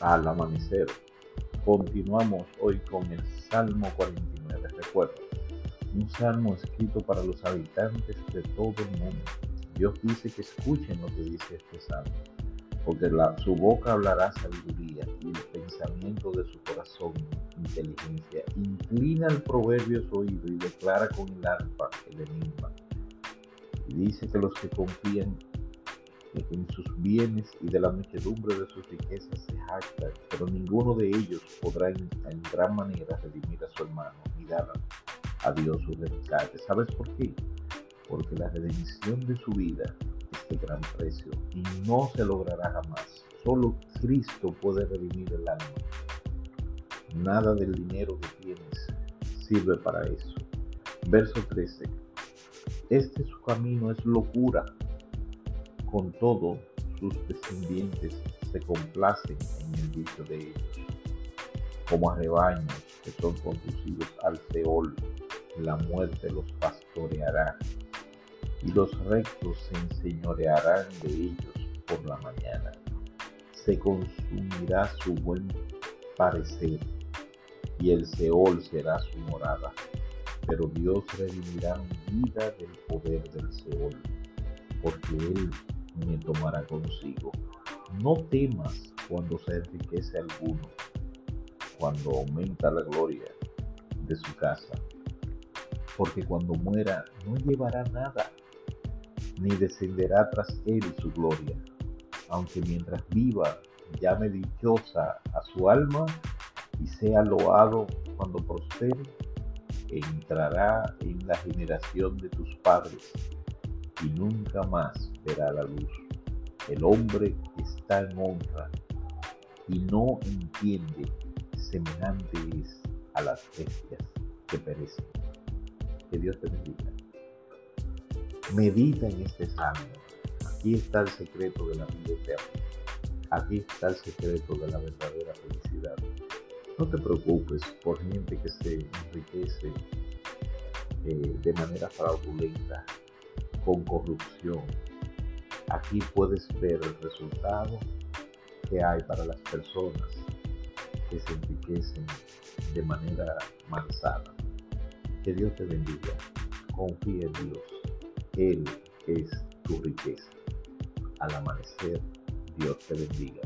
Al amanecer. Continuamos hoy con el Salmo 49. Recuerda, un salmo escrito para los habitantes de todo el mundo. Dios dice que escuchen lo que dice este salmo, porque su boca hablará sabiduría y el pensamiento de su corazón inteligencia. Inclina el proverbio su oído y declara con el arpa el enigma. Dice que los que confían en sus bienes y de la muchedumbre de sus riquezas se jactan, pero ninguno de ellos podrá en, gran manera redimir a su hermano ni dar a Dios su rescate. ¿Sabes por qué? Porque la redención de su vida es de gran precio y no se logrará jamás. Solo Cristo puede redimir el alma. Nada del dinero que tienes sirve para eso. Verso 13. Este su camino es locura con todo, sus descendientes se complacen en el dicho de ellos. Como a rebaños que son conducidos al Seol, la muerte los pastoreará, y los rectos se enseñorearán de ellos por la mañana. Se consumirá su buen parecer, y el Seol será su morada. Pero Dios redimirá mi vida del poder del Seol, porque Él consigo. No temas cuando se enriquece alguno, cuando aumenta la gloria de su casa, porque cuando muera no llevará nada, ni descenderá tras él su gloria, aunque mientras viva llame dichosa a su alma y sea loado cuando prospere, entrará en la generación de tus padres y nunca más verá la luz. El hombre está en honra y no entiende, semejante es a las bestias que perecen. Que Dios te bendiga. Medita en este salmo. Aquí está el secreto de la vida eterna. Aquí está el secreto de la verdadera felicidad. No te preocupes por gente que se enriquece eh, de manera fraudulenta con corrupción. Aquí puedes ver el resultado que hay para las personas que se enriquecen de manera malsana. Que Dios te bendiga. Confía en Dios. Él es tu riqueza. Al amanecer, Dios te bendiga.